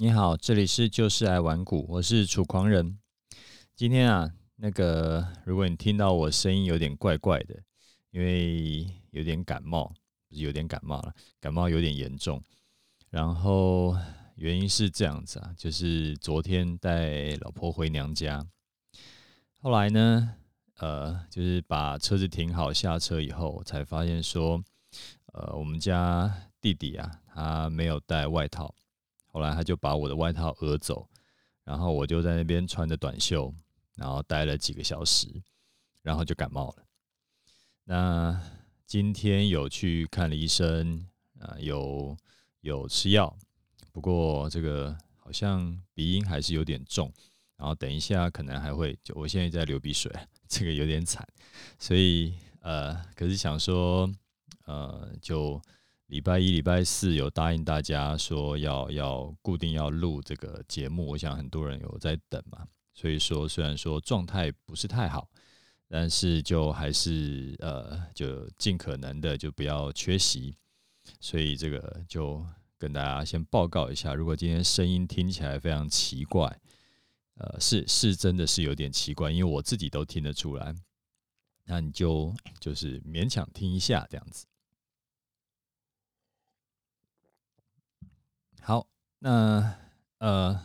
你好，这里是就是爱玩股，我是楚狂人。今天啊，那个如果你听到我声音有点怪怪的，因为有点感冒，不是有点感冒了，感冒有点严重。然后原因是这样子啊，就是昨天带老婆回娘家，后来呢，呃，就是把车子停好下车以后，才发现说，呃，我们家弟弟啊，他没有带外套。后来他就把我的外套讹走，然后我就在那边穿着短袖，然后待了几个小时，然后就感冒了。那今天有去看了医生啊，有有吃药，不过这个好像鼻音还是有点重，然后等一下可能还会，就我现在在流鼻水，这个有点惨，所以呃，可是想说呃就。礼拜一、礼拜四有答应大家说要要固定要录这个节目，我想很多人有在等嘛，所以说虽然说状态不是太好，但是就还是呃就尽可能的就不要缺席，所以这个就跟大家先报告一下，如果今天声音听起来非常奇怪，呃是是真的是有点奇怪，因为我自己都听得出来，那你就就是勉强听一下这样子。好，那呃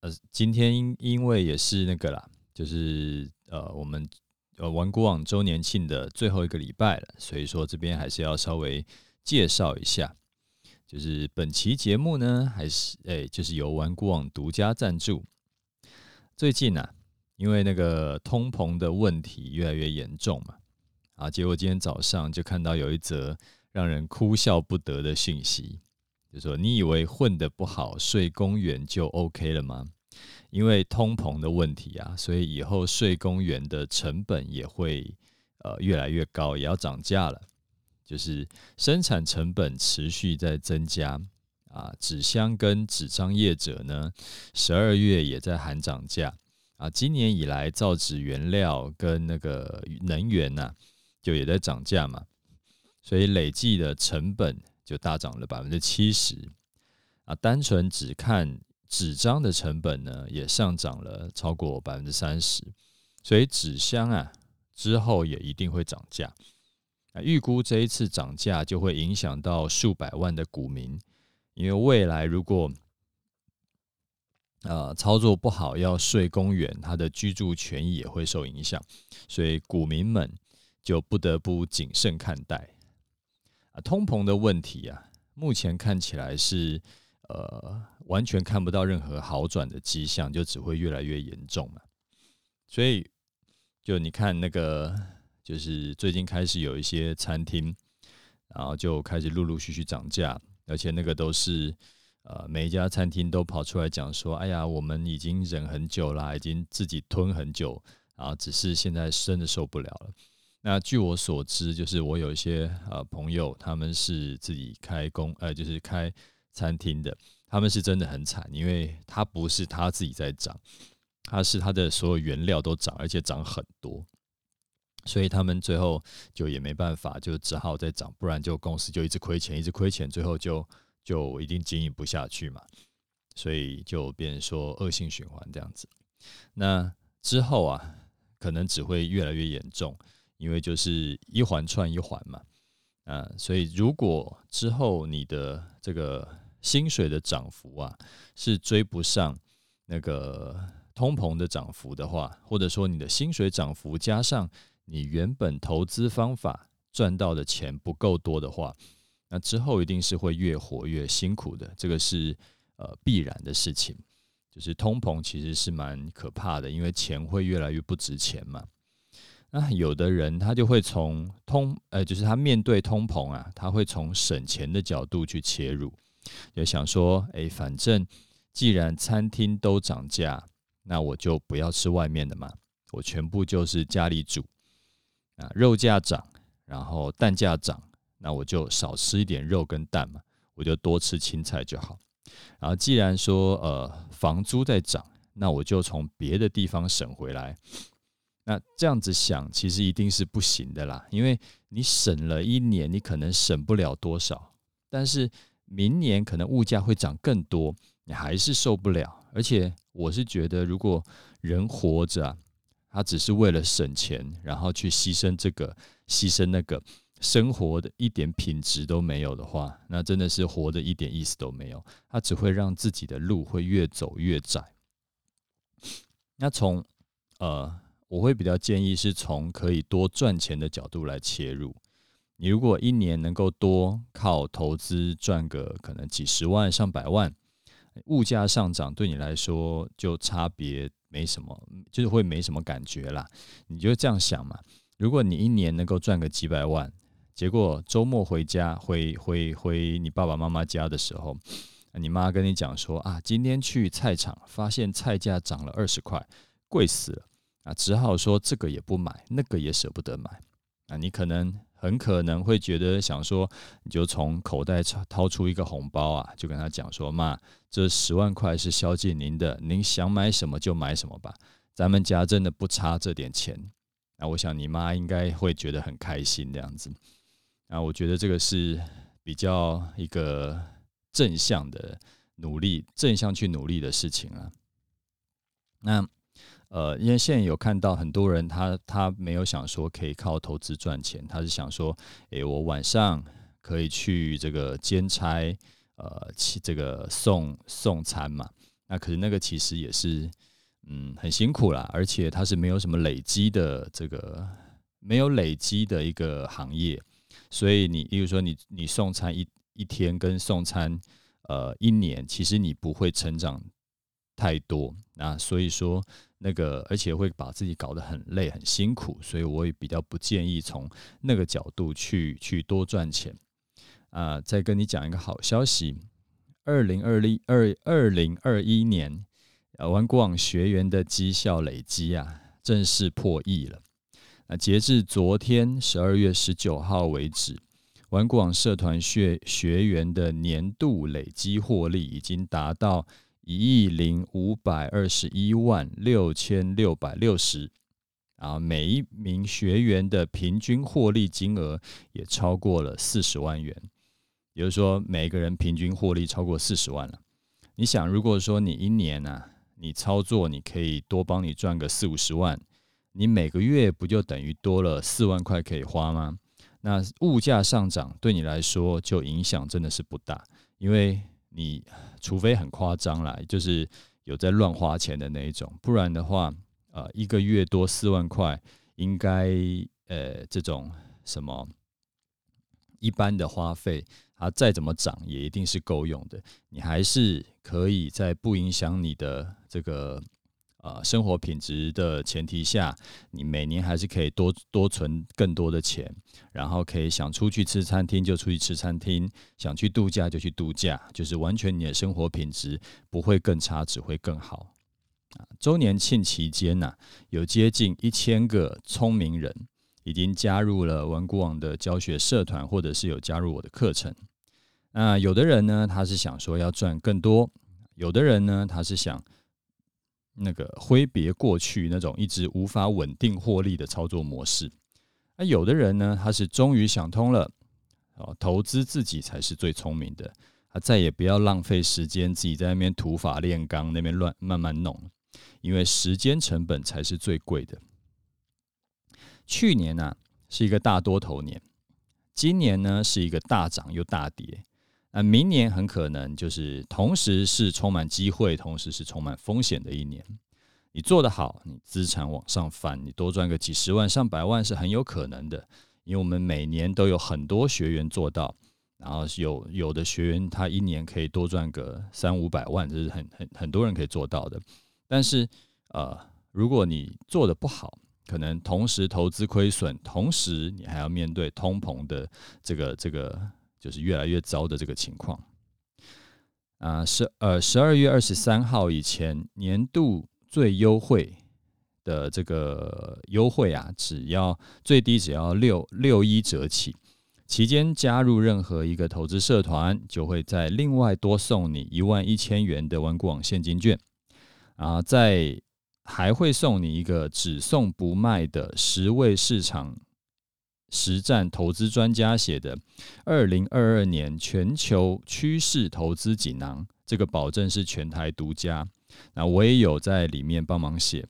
呃，今天因因为也是那个啦，就是呃我们呃玩古网周年庆的最后一个礼拜了，所以说这边还是要稍微介绍一下，就是本期节目呢，还是诶、就是由玩古网独家赞助。最近啊，因为那个通膨的问题越来越严重嘛，啊，结果今天早上就看到有一则让人哭笑不得的讯息。就说你以为混得不好睡公园就 OK 了吗？因为通膨的问题啊，所以以后睡公园的成本也会呃越来越高，也要涨价了。就是生产成本持续在增加啊，纸箱跟纸张业者呢，十二月也在喊涨价啊。今年以来造纸原料跟那个能源呐、就也在涨价嘛，所以累计的成本。就大涨了百分之七十啊！单纯只看纸张的成本呢，也上涨了超过百分之三十。所以纸箱啊，之后也一定会涨价啊！预估这一次涨价就会影响到数百万的股民，因为未来如果呃操作不好要睡公园，他的居住权益也会受影响，所以股民们就不得不谨慎看待。啊，通膨的问题啊，目前看起来是呃完全看不到任何好转的迹象，就只会越来越严重嘛。所以，就你看那个，就是最近开始有一些餐厅，然后就开始陆陆续续涨价，而且那个都是呃每一家餐厅都跑出来讲说，哎呀，我们已经忍很久了，已经自己吞很久，然后只是现在真的受不了了。那据我所知，就是我有一些呃朋友，他们是自己开工，呃，就是开餐厅的，他们是真的很惨，因为他不是他自己在涨，他是他的所有原料都涨，而且涨很多，所以他们最后就也没办法，就只好再涨，不然就公司就一直亏钱，一直亏钱，最后就就一定经营不下去嘛，所以就变成说恶性循环这样子。那之后啊，可能只会越来越严重。因为就是一环串一环嘛，啊，所以如果之后你的这个薪水的涨幅啊是追不上那个通膨的涨幅的话，或者说你的薪水涨幅加上你原本投资方法赚到的钱不够多的话，那之后一定是会越活越辛苦的，这个是呃必然的事情。就是通膨其实是蛮可怕的，因为钱会越来越不值钱嘛。那有的人他就会从通，呃，就是他面对通膨啊，他会从省钱的角度去切入，就想说，哎，反正既然餐厅都涨价，那我就不要吃外面的嘛，我全部就是家里煮啊，肉价涨，然后蛋价涨，那我就少吃一点肉跟蛋嘛，我就多吃青菜就好。然后既然说呃房租在涨，那我就从别的地方省回来。那这样子想，其实一定是不行的啦，因为你省了一年，你可能省不了多少，但是明年可能物价会涨更多，你还是受不了。而且我是觉得，如果人活着啊，他只是为了省钱，然后去牺牲这个，牺牲那个。生活的一点品质都没有的话，那真的是活的一点意思都没有。他只会让自己的路会越走越窄。那从呃，我会比较建议是从可以多赚钱的角度来切入。你如果一年能够多靠投资赚个可能几十万上百万，物价上涨对你来说就差别没什么，就是会没什么感觉啦。你就这样想嘛，如果你一年能够赚个几百万。结果周末回家，回回回你爸爸妈妈家的时候，你妈跟你讲说啊，今天去菜场发现菜价涨了二十块，贵死了啊，只好说这个也不买，那个也舍不得买啊。你可能很可能会觉得想说，你就从口袋掏掏出一个红包啊，就跟他讲说，妈，这十万块是孝敬您的，您想买什么就买什么吧，咱们家真的不差这点钱。那我想你妈应该会觉得很开心这样子。啊，我觉得这个是比较一个正向的努力，正向去努力的事情啊。那呃，因为现在有看到很多人他，他没有想说可以靠投资赚钱，他是想说，诶，我晚上可以去这个兼差，呃，去这个送送餐嘛。那可是那个其实也是，嗯，很辛苦啦，而且它是没有什么累积的这个没有累积的一个行业。所以你，比如说你你送餐一一天跟送餐呃一年，其实你不会成长太多。那所以说那个，而且会把自己搞得很累很辛苦，所以我也比较不建议从那个角度去去多赚钱。啊、再跟你讲一个好消息，二零二零二二零二一年，呃，玩股网学员的绩效累积啊，正式破亿了。那截至昨天十二月十九号为止，玩股网社团学学员的年度累积获利已经达到一亿零五百二十一万六千六百六十，啊，每一名学员的平均获利金额也超过了四十万元，也就是说，每个人平均获利超过四十万了。你想，如果说你一年啊，你操作你可以多帮你赚个四五十万。你每个月不就等于多了四万块可以花吗？那物价上涨对你来说就影响真的是不大，因为你除非很夸张啦，就是有在乱花钱的那一种，不然的话，呃，一个月多四万块，应该呃这种什么一般的花费，它再怎么涨也一定是够用的，你还是可以在不影响你的这个。呃，生活品质的前提下，你每年还是可以多多存更多的钱，然后可以想出去吃餐厅就出去吃餐厅，想去度假就去度假，就是完全你的生活品质不会更差，只会更好。啊，周年庆期间呢，有接近一千个聪明人已经加入了文股网的教学社团，或者是有加入我的课程。那有的人呢，他是想说要赚更多；有的人呢，他是想。那个挥别过去那种一直无法稳定获利的操作模式，那有的人呢，他是终于想通了，哦，投资自己才是最聪明的，他再也不要浪费时间自己在那边土法炼钢，那边乱慢慢弄，因为时间成本才是最贵的。去年呢，是一个大多头年，今年呢是一个大涨又大跌。那明年很可能就是同时是充满机会，同时是充满风险的一年。你做得好，你资产往上翻，你多赚个几十万、上百万是很有可能的。因为我们每年都有很多学员做到，然后有有的学员他一年可以多赚个三五百万，这是很很很多人可以做到的。但是呃，如果你做得不好，可能同时投资亏损，同时你还要面对通膨的这个这个。就是越来越糟的这个情况啊！十呃十二月二十三号以前年度最优惠的这个优惠啊，只要最低只要六六一折起，期间加入任何一个投资社团，就会再另外多送你一万一千元的文股网现金券啊！在还会送你一个只送不卖的十位市场实战投资专家写的《二零二二年全球趋势投资锦囊》，这个保证是全台独家。那我也有在里面帮忙写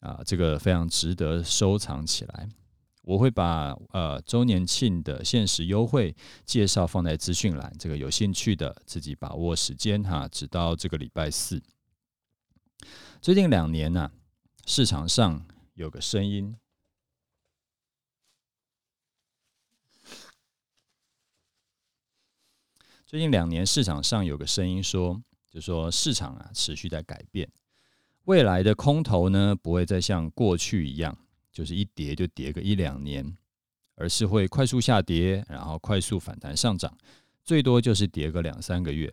啊，这个非常值得收藏起来。我会把呃周年庆的限时优惠介绍放在资讯栏，这个有兴趣的自己把握时间哈，直到这个礼拜四。最近两年呢、啊，市场上有个声音，最近两年市场上有个声音说，就说市场啊持续在改变，未来的空头呢不会再像过去一样。就是一跌就跌个一两年，而是会快速下跌，然后快速反弹上涨，最多就是跌个两三个月。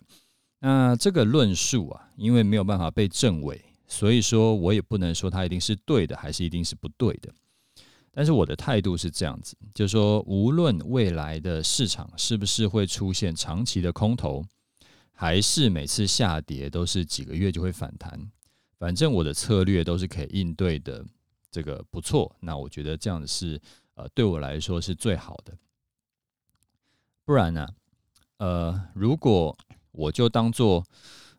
那这个论述啊，因为没有办法被证伪，所以说我也不能说它一定是对的，还是一定是不对的。但是我的态度是这样子，就是说，无论未来的市场是不是会出现长期的空头，还是每次下跌都是几个月就会反弹，反正我的策略都是可以应对的。这个不错，那我觉得这样子是呃对我来说是最好的。不然呢，呃，如果我就当做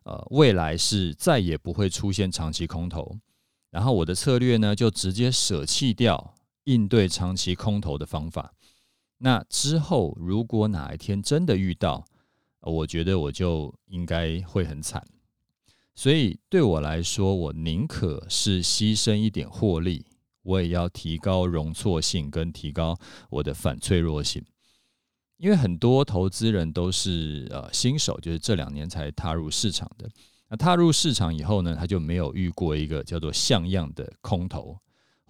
呃未来是再也不会出现长期空头，然后我的策略呢就直接舍弃掉应对长期空头的方法，那之后如果哪一天真的遇到，我觉得我就应该会很惨。所以对我来说，我宁可是牺牲一点获利，我也要提高容错性跟提高我的反脆弱性。因为很多投资人都是呃新手，就是这两年才踏入市场的。那踏入市场以后呢，他就没有遇过一个叫做像样的空头，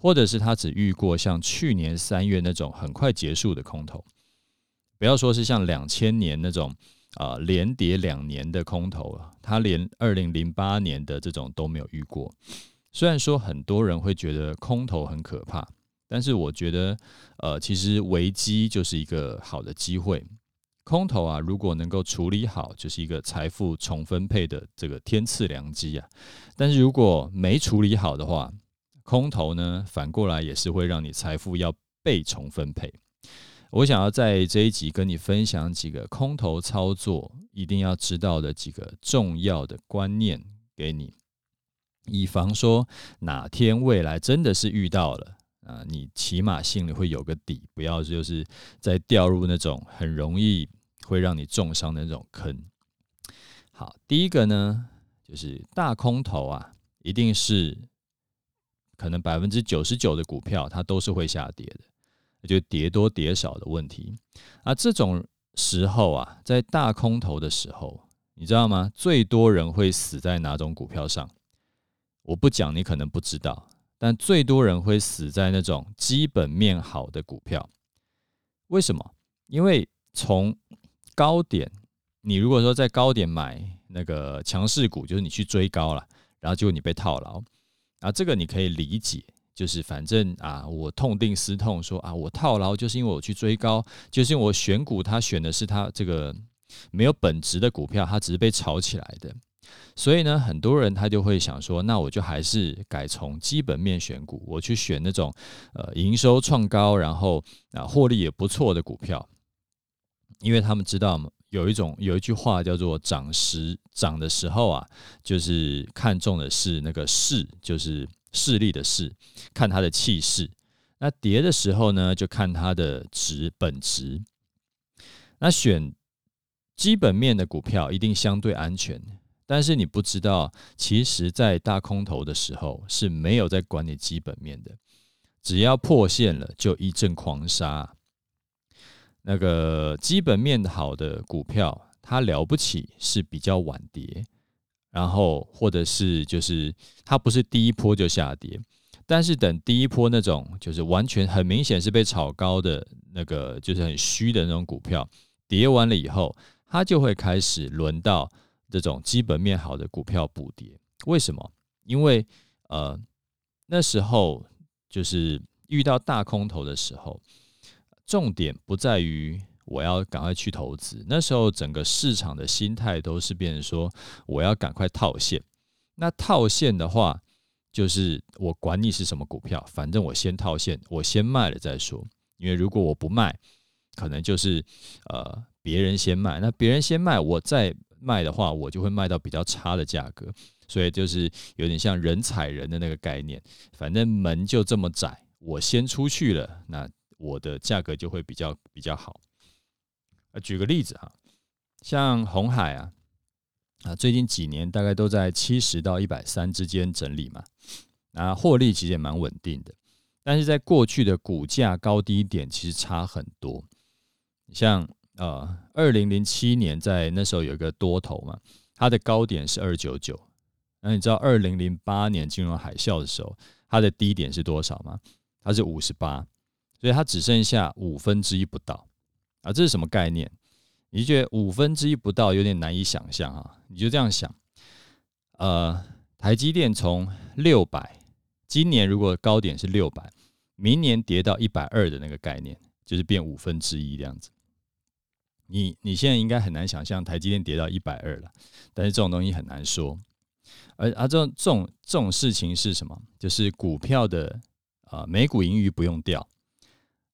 或者是他只遇过像去年三月那种很快结束的空头。不要说是像两千年那种。啊，连跌两年的空头啊，他连二零零八年的这种都没有遇过。虽然说很多人会觉得空头很可怕，但是我觉得，呃，其实危机就是一个好的机会。空头啊，如果能够处理好，就是一个财富重分配的这个天赐良机啊。但是如果没处理好的话，空头呢，反过来也是会让你财富要被重分配。我想要在这一集跟你分享几个空头操作一定要知道的几个重要的观念给你，以防说哪天未来真的是遇到了啊，你起码心里会有个底，不要就是再掉入那种很容易会让你重伤的那种坑。好，第一个呢，就是大空头啊，一定是可能百分之九十九的股票它都是会下跌的。就跌多跌少的问题啊，这种时候啊，在大空头的时候，你知道吗？最多人会死在哪种股票上？我不讲，你可能不知道，但最多人会死在那种基本面好的股票。为什么？因为从高点，你如果说在高点买那个强势股，就是你去追高了，然后结果你被套牢，啊，这个你可以理解。就是反正啊，我痛定思痛说啊，我套牢就是因为我去追高，就是因为我选股，他选的是他这个没有本质的股票，他只是被炒起来的。所以呢，很多人他就会想说，那我就还是改从基本面选股，我去选那种呃营收创高，然后啊获利也不错的股票，因为他们知道嘛，有一种有一句话叫做涨时涨的时候啊，就是看重的是那个势，就是。势力的势，看它的气势。那跌的时候呢，就看它的值本值。那选基本面的股票一定相对安全，但是你不知道，其实在大空头的时候是没有在管理基本面的，只要破线了就一阵狂杀。那个基本面好的股票，它了不起是比较晚跌。然后，或者是就是它不是第一波就下跌，但是等第一波那种就是完全很明显是被炒高的那个，就是很虚的那种股票跌完了以后，它就会开始轮到这种基本面好的股票补跌。为什么？因为呃那时候就是遇到大空头的时候，重点不在于。我要赶快去投资，那时候整个市场的心态都是变成说，我要赶快套现。那套现的话，就是我管你是什么股票，反正我先套现，我先卖了再说。因为如果我不卖，可能就是呃别人先卖，那别人先卖，我再卖的话，我就会卖到比较差的价格，所以就是有点像人踩人的那个概念，反正门就这么窄，我先出去了，那我的价格就会比较比较好。呃，举个例子哈，像红海啊，啊最近几年大概都在七十到一百三之间整理嘛，啊获利其实也蛮稳定的，但是在过去的股价高低点其实差很多，像。呃，二零零七年在那时候有一个多头嘛，它的高点是二九九。那你知道二零零八年金融海啸的时候，它的低点是多少吗？它是五十八，所以它只剩下五分之一不到。啊，这是什么概念？你觉得五分之一不到有点难以想象啊？你就这样想，呃，台积电从六百，今年如果高点是六百，明年跌到一百二的那个概念，就是变五分之一这样子。你你现在应该很难想象台积电跌到一百二了，但是这种东西很难说。而而这种这种这种事情是什么？就是股票的啊，每股盈余不用掉，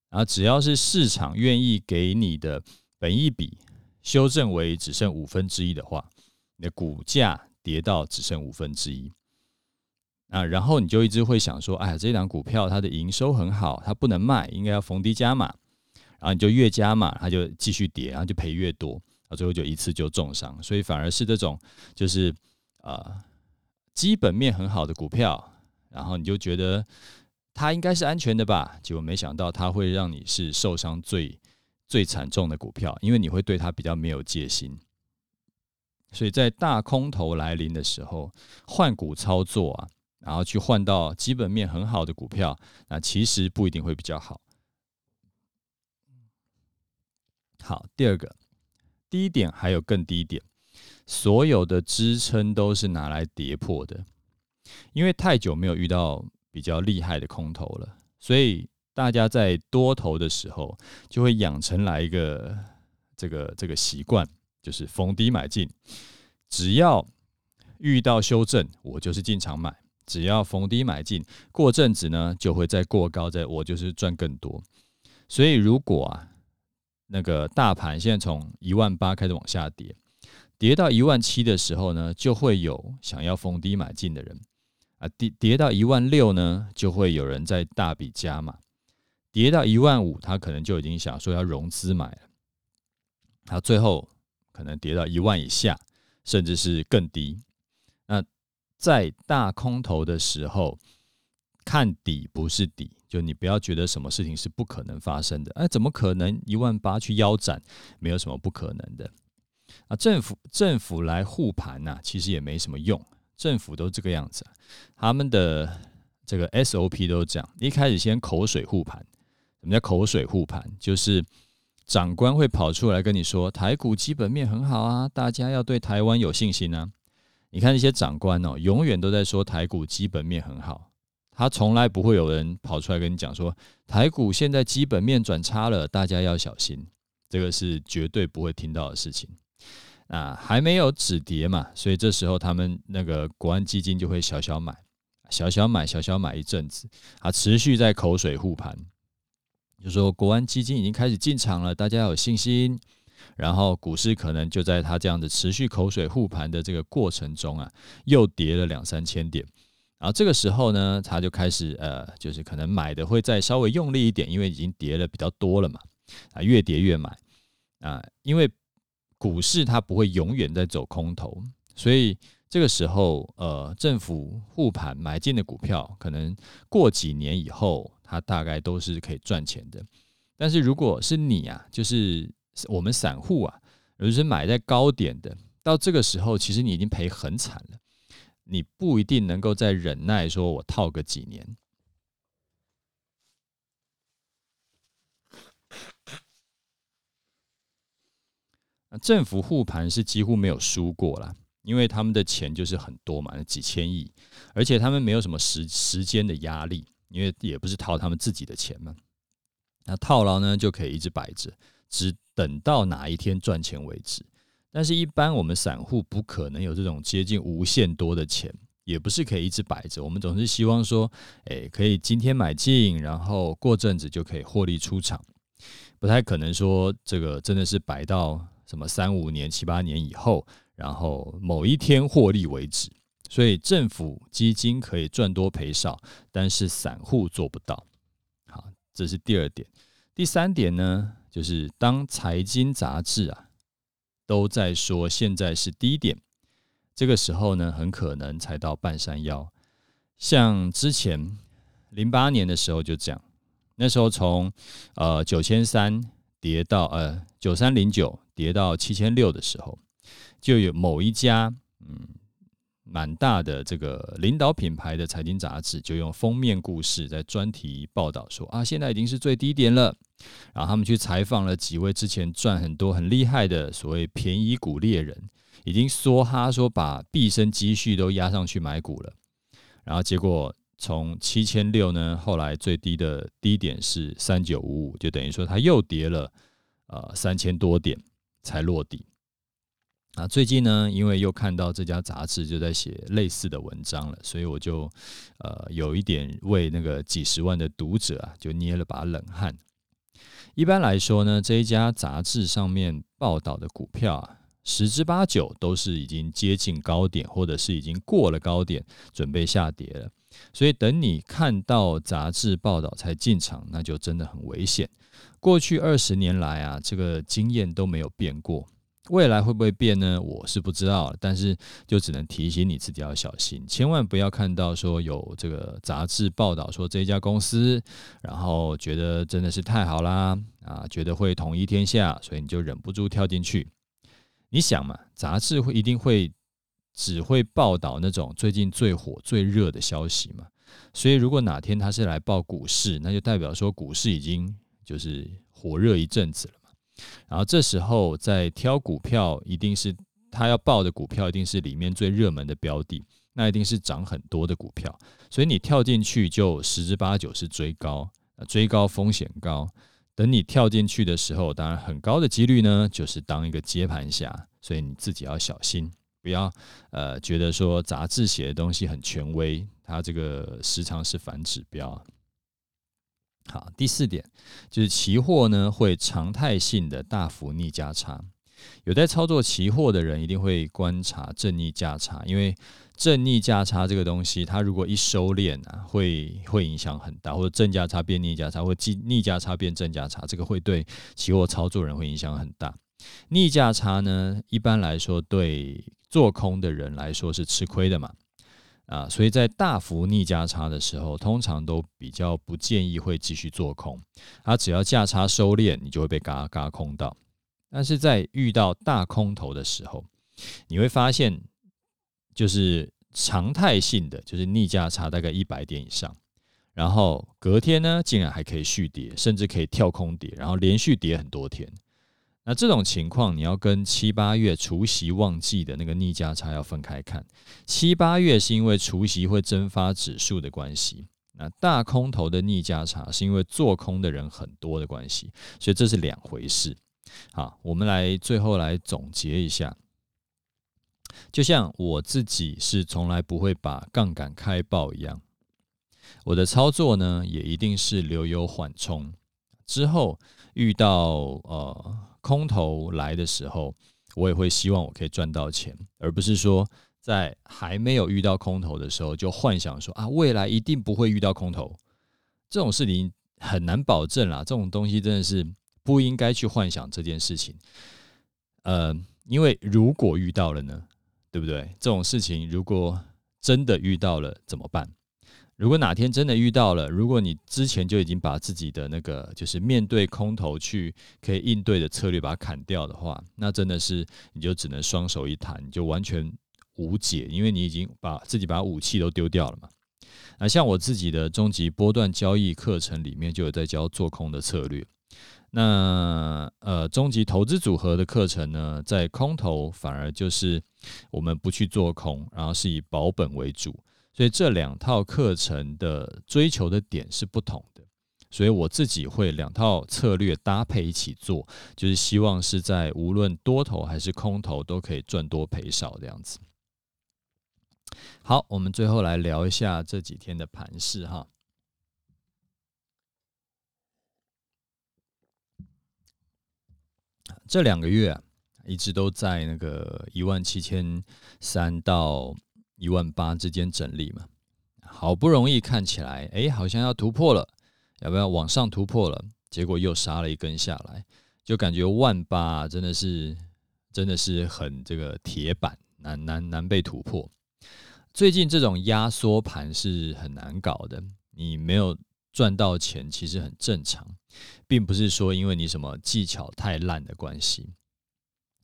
然后只要是市场愿意给你的本一比修正为只剩五分之一的话，你的股价跌到只剩五分之一啊，然后你就一直会想说，哎呀，这档股票它的营收很好，它不能卖，应该要逢低加码。然后你就越加嘛，它就继续跌，然后就赔越多，啊，最后就一次就重伤。所以反而是这种就是呃基本面很好的股票，然后你就觉得它应该是安全的吧，结果没想到它会让你是受伤最最惨重的股票，因为你会对它比较没有戒心。所以在大空头来临的时候，换股操作啊，然后去换到基本面很好的股票，那其实不一定会比较好。好，第二个低点还有更低点，所有的支撑都是拿来跌破的，因为太久没有遇到比较厉害的空头了，所以大家在多头的时候就会养成来一个这个这个习惯，就是逢低买进，只要遇到修正，我就是进场买，只要逢低买进，过阵子呢就会再过高，再我就是赚更多，所以如果啊。那个大盘现在从一万八开始往下跌，跌到一万七的时候呢，就会有想要逢低买进的人啊。跌跌到一万六呢，就会有人在大笔加码。跌到一万五，他可能就已经想说要融资买了。他最后可能跌到一万以下，甚至是更低。那在大空头的时候，看底不是底。就你不要觉得什么事情是不可能发生的，哎，怎么可能一万八去腰斩？没有什么不可能的。啊，政府政府来护盘呐，其实也没什么用。政府都这个样子，他们的这个 SOP 都这样。一开始先口水护盘，什么叫口水护盘？就是长官会跑出来跟你说，台股基本面很好啊，大家要对台湾有信心啊。你看那些长官哦，永远都在说台股基本面很好。他从来不会有人跑出来跟你讲说，台股现在基本面转差了，大家要小心。这个是绝对不会听到的事情。啊，还没有止跌嘛，所以这时候他们那个国安基金就会小小买，小小买，小小买一阵子，啊，持续在口水护盘，就说国安基金已经开始进场了，大家要有信心。然后股市可能就在他这样的持续口水护盘的这个过程中啊，又跌了两三千点。然后这个时候呢，他就开始呃，就是可能买的会再稍微用力一点，因为已经跌了比较多了嘛，啊，越跌越买啊，因为股市它不会永远在走空头，所以这个时候呃，政府护盘买进的股票，可能过几年以后，它大概都是可以赚钱的。但是如果是你啊，就是我们散户啊，尤其是买在高点的，到这个时候，其实你已经赔很惨了。你不一定能够再忍耐，说我套个几年。政府护盘是几乎没有输过啦，因为他们的钱就是很多嘛，几千亿，而且他们没有什么时时间的压力，因为也不是套他们自己的钱嘛。那套牢呢，就可以一直摆着，只等到哪一天赚钱为止。但是，一般我们散户不可能有这种接近无限多的钱，也不是可以一直摆着。我们总是希望说，诶，可以今天买进，然后过阵子就可以获利出场，不太可能说这个真的是摆到什么三五年、七八年以后，然后某一天获利为止。所以政府基金可以赚多赔少，但是散户做不到。好，这是第二点。第三点呢，就是当财经杂志啊都在说现在是低点，这个时候呢，很可能才到半山腰。像之前零八年的时候就这样，那时候从呃九千三跌到呃九三零九跌到七千六的时候，就有某一家嗯。蛮大的这个领导品牌的财经杂志就用封面故事在专题报道说啊，现在已经是最低点了。然后他们去采访了几位之前赚很多很厉害的所谓便宜股猎人，已经梭哈说把毕生积蓄都压上去买股了。然后结果从七千六呢，后来最低的低点是三九五五，就等于说它又跌了呃三千多点才落底。啊，最近呢，因为又看到这家杂志就在写类似的文章了，所以我就呃有一点为那个几十万的读者啊，就捏了把冷汗。一般来说呢，这一家杂志上面报道的股票啊，十之八九都是已经接近高点，或者是已经过了高点，准备下跌了。所以等你看到杂志报道才进场，那就真的很危险。过去二十年来啊，这个经验都没有变过。未来会不会变呢？我是不知道，但是就只能提醒你自己要小心，千万不要看到说有这个杂志报道说这家公司，然后觉得真的是太好啦，啊，觉得会统一天下，所以你就忍不住跳进去。你想嘛，杂志会一定会只会报道那种最近最火最热的消息嘛，所以如果哪天他是来报股市，那就代表说股市已经就是火热一阵子了嘛。然后这时候在挑股票，一定是他要报的股票，一定是里面最热门的标的，那一定是涨很多的股票，所以你跳进去就十之八九是追高，追高风险高。等你跳进去的时候，当然很高的几率呢，就是当一个接盘侠，所以你自己要小心，不要呃觉得说杂志写的东西很权威，它这个时常是反指标。好，第四点就是期货呢会常态性的大幅逆价差。有在操作期货的人一定会观察正逆价差，因为正逆价差这个东西，它如果一收敛啊，会会影响很大，或者正价差变逆价差，或逆逆价差变正价差，这个会对期货操作人会影响很大。逆价差呢，一般来说对做空的人来说是吃亏的嘛。啊，所以在大幅逆价差的时候，通常都比较不建议会继续做空。它只要价差收敛，你就会被嘎嘎空到。但是在遇到大空头的时候，你会发现，就是常态性的，就是逆价差大概一百点以上，然后隔天呢，竟然还可以续跌，甚至可以跳空跌，然后连续跌很多天。那这种情况，你要跟七八月除夕旺季的那个逆价差要分开看。七八月是因为除夕会蒸发指数的关系，那大空头的逆价差是因为做空的人很多的关系，所以这是两回事。好，我们来最后来总结一下。就像我自己是从来不会把杠杆开爆一样，我的操作呢也一定是留有缓冲，之后遇到呃。空头来的时候，我也会希望我可以赚到钱，而不是说在还没有遇到空头的时候就幻想说啊，未来一定不会遇到空头。这种事情很难保证啦，这种东西真的是不应该去幻想这件事情。呃，因为如果遇到了呢，对不对？这种事情如果真的遇到了怎么办？如果哪天真的遇到了，如果你之前就已经把自己的那个就是面对空头去可以应对的策略把它砍掉的话，那真的是你就只能双手一摊，你就完全无解，因为你已经把自己把武器都丢掉了嘛。那像我自己的终极波段交易课程里面就有在教做空的策略。那呃，终极投资组合的课程呢，在空头反而就是我们不去做空，然后是以保本为主。所以这两套课程的追求的点是不同的，所以我自己会两套策略搭配一起做，就是希望是在无论多头还是空头都可以赚多赔少这样子。好，我们最后来聊一下这几天的盘势哈。这两个月，一直都在那个一万七千三到一万八之间整理嘛。好不容易看起来，哎，好像要突破了，要不要往上突破了？结果又杀了一根下来，就感觉万八真的是真的是很这个铁板，难难难被突破。最近这种压缩盘是很难搞的，你没有赚到钱，其实很正常，并不是说因为你什么技巧太烂的关系，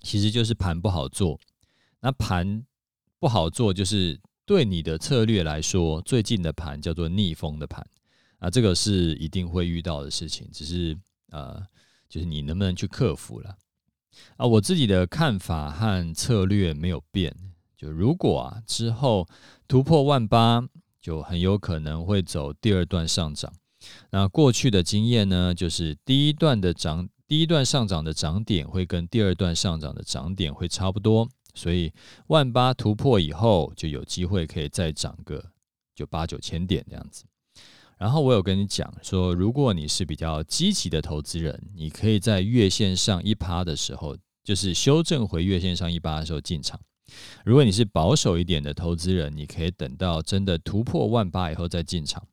其实就是盘不好做。那盘不好做，就是对你的策略来说，最近的盘叫做逆风的盘啊，这个是一定会遇到的事情，只是呃，就是你能不能去克服了啊？我自己的看法和策略没有变。就如果啊之后突破万八，就很有可能会走第二段上涨。那过去的经验呢，就是第一段的涨，第一段上涨的涨点会跟第二段上涨的涨点会差不多，所以万八突破以后，就有机会可以再涨个就八九千点这样子。然后我有跟你讲说，如果你是比较积极的投资人，你可以在月线上一趴的时候，就是修正回月线上一趴的时候进场。如果你是保守一点的投资人，你可以等到真的突破万八以后再进场。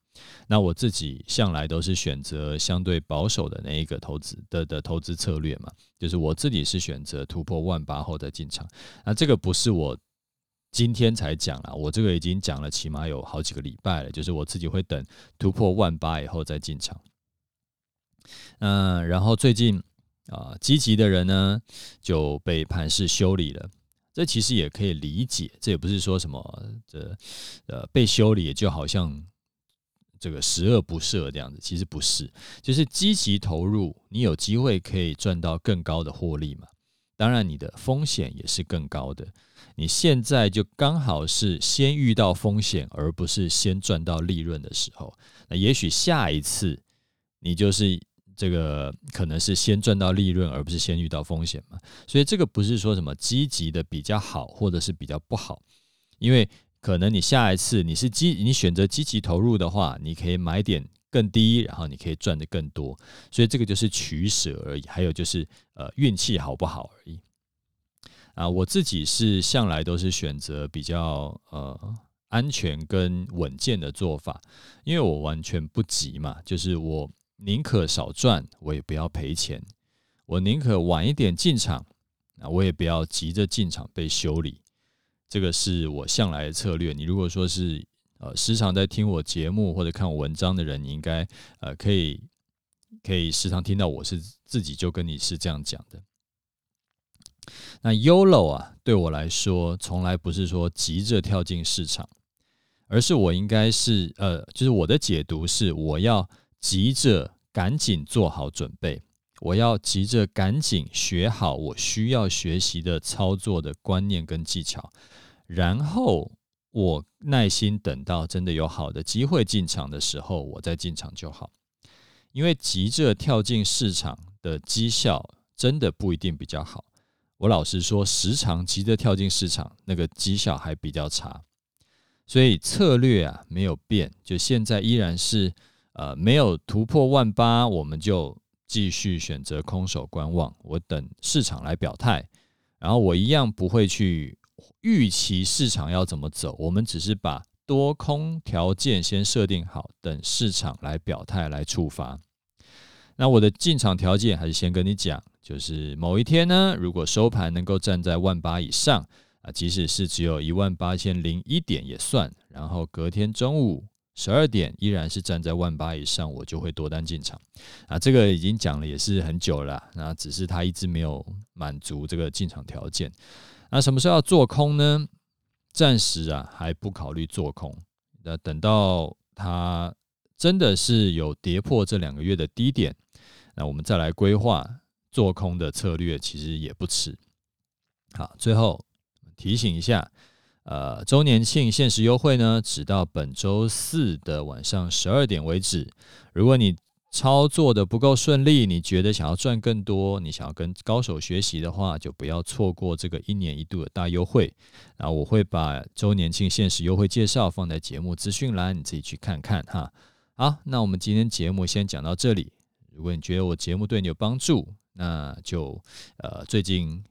那我自己向来都是选择相对保守的那一个投资的的投资策略嘛，就是我自己是选择突破万八后再进场。那这个不是我今天才讲了，我这个已经讲了起码有好几个礼拜了，就是我自己会等突破万八以后再进场。嗯，然后最近啊，积极的人呢就被盘势修理了。这其实也可以理解，这也不是说什么这呃被修理就好像这个十恶不赦这样子，其实不是，就是积极投入，你有机会可以赚到更高的获利嘛。当然，你的风险也是更高的。你现在就刚好是先遇到风险，而不是先赚到利润的时候。那也许下一次你就是。这个可能是先赚到利润，而不是先遇到风险嘛。所以这个不是说什么积极的比较好，或者是比较不好，因为可能你下一次你是积，你选择积极投入的话，你可以买点更低，然后你可以赚得更多。所以这个就是取舍而已，还有就是呃运气好不好而已。啊，我自己是向来都是选择比较呃安全跟稳健的做法，因为我完全不急嘛，就是我。宁可少赚，我也不要赔钱；我宁可晚一点进场，啊，我也不要急着进场被修理。这个是我向来的策略。你如果说是呃时常在听我节目或者看我文章的人，你应该呃可以可以时常听到我是自己就跟你是这样讲的。那 YOLO 啊，对我来说从来不是说急着跳进市场，而是我应该是呃，就是我的解读是我要。急着赶紧做好准备，我要急着赶紧学好我需要学习的操作的观念跟技巧，然后我耐心等到真的有好的机会进场的时候，我再进场就好。因为急着跳进市场的绩效真的不一定比较好。我老实说，时常急着跳进市场，那个绩效还比较差。所以策略啊没有变，就现在依然是。呃，没有突破万八，我们就继续选择空手观望。我等市场来表态，然后我一样不会去预期市场要怎么走。我们只是把多空条件先设定好，等市场来表态来触发。那我的进场条件还是先跟你讲，就是某一天呢，如果收盘能够站在万八以上啊，即使是只有一万八千零一点也算。然后隔天中午。十二点依然是站在万八以上，我就会多单进场啊。这个已经讲了也是很久了，那只是他一直没有满足这个进场条件。那什么时候要做空呢？暂时啊还不考虑做空。那等到它真的是有跌破这两个月的低点，那我们再来规划做空的策略，其实也不迟。好，最后提醒一下。呃，周年庆限时优惠呢，直到本周四的晚上十二点为止。如果你操作的不够顺利，你觉得想要赚更多，你想要跟高手学习的话，就不要错过这个一年一度的大优惠。然后我会把周年庆限时优惠介绍放在节目资讯栏，你自己去看看哈。好，那我们今天节目先讲到这里。如果你觉得我节目对你有帮助，那就呃最近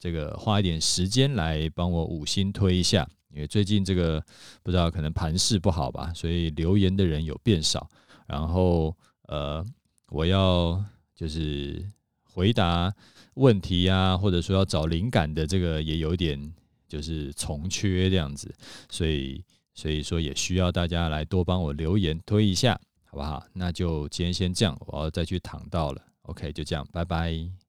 这个花一点时间来帮我五星推一下，因为最近这个不知道可能盘势不好吧，所以留言的人有变少，然后。呃，我要就是回答问题呀，或者说要找灵感的这个也有点就是从缺这样子，所以所以说也需要大家来多帮我留言推一下，好不好？那就今天先这样，我要再去躺到了。OK，就这样，拜拜。